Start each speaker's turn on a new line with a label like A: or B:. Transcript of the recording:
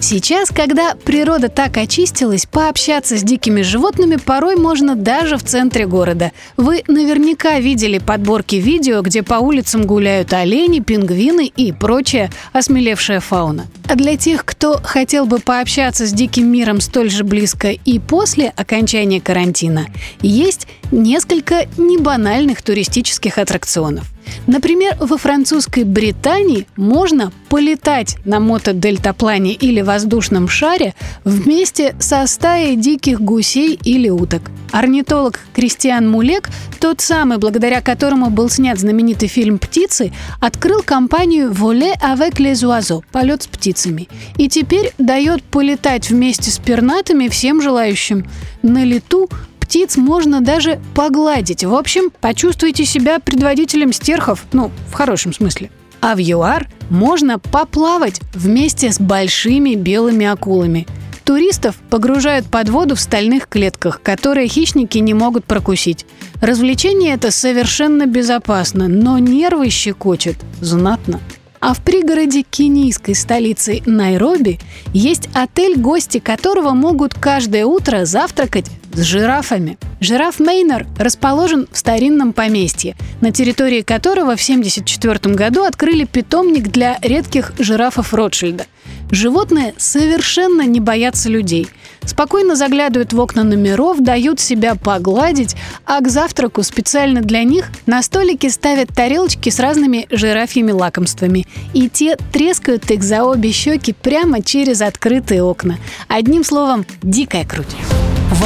A: Сейчас, когда природа так очистилась, пообщаться с дикими животными порой можно даже в центре города. Вы наверняка видели подборки видео, где по улицам гуляют олени, пингвины и прочая осмелевшая фауна. А для тех, кто хотел бы пообщаться с диким миром столь же близко и после окончания карантина, есть несколько небанальных туристических аттракционов. Например, во французской Британии можно полетать на мотодельтаплане или воздушном шаре вместе со стаей диких гусей или уток. Орнитолог Кристиан Мулек, тот самый, благодаря которому был снят знаменитый фильм «Птицы», открыл компанию «Voler avec les oiseaux» – «Полет с птицами». И теперь дает полетать вместе с пернатыми всем желающим. На лету птиц можно даже погладить. В общем, почувствуйте себя предводителем стерхов, ну, в хорошем смысле. А в ЮАР можно поплавать вместе с большими белыми акулами. Туристов погружают под воду в стальных клетках, которые хищники не могут прокусить. Развлечение это совершенно безопасно, но нервы щекочет знатно. А в пригороде кенийской столицы Найроби есть отель, гости которого могут каждое утро завтракать с жирафами. Жираф Мейнер расположен в старинном поместье, на территории которого в 1974 году открыли питомник для редких жирафов Ротшильда. Животные совершенно не боятся людей. Спокойно заглядывают в окна номеров, дают себя погладить, а к завтраку специально для них на столике ставят тарелочки с разными жирафьими лакомствами. И те трескают их за обе щеки прямо через открытые окна. Одним словом, дикая круть.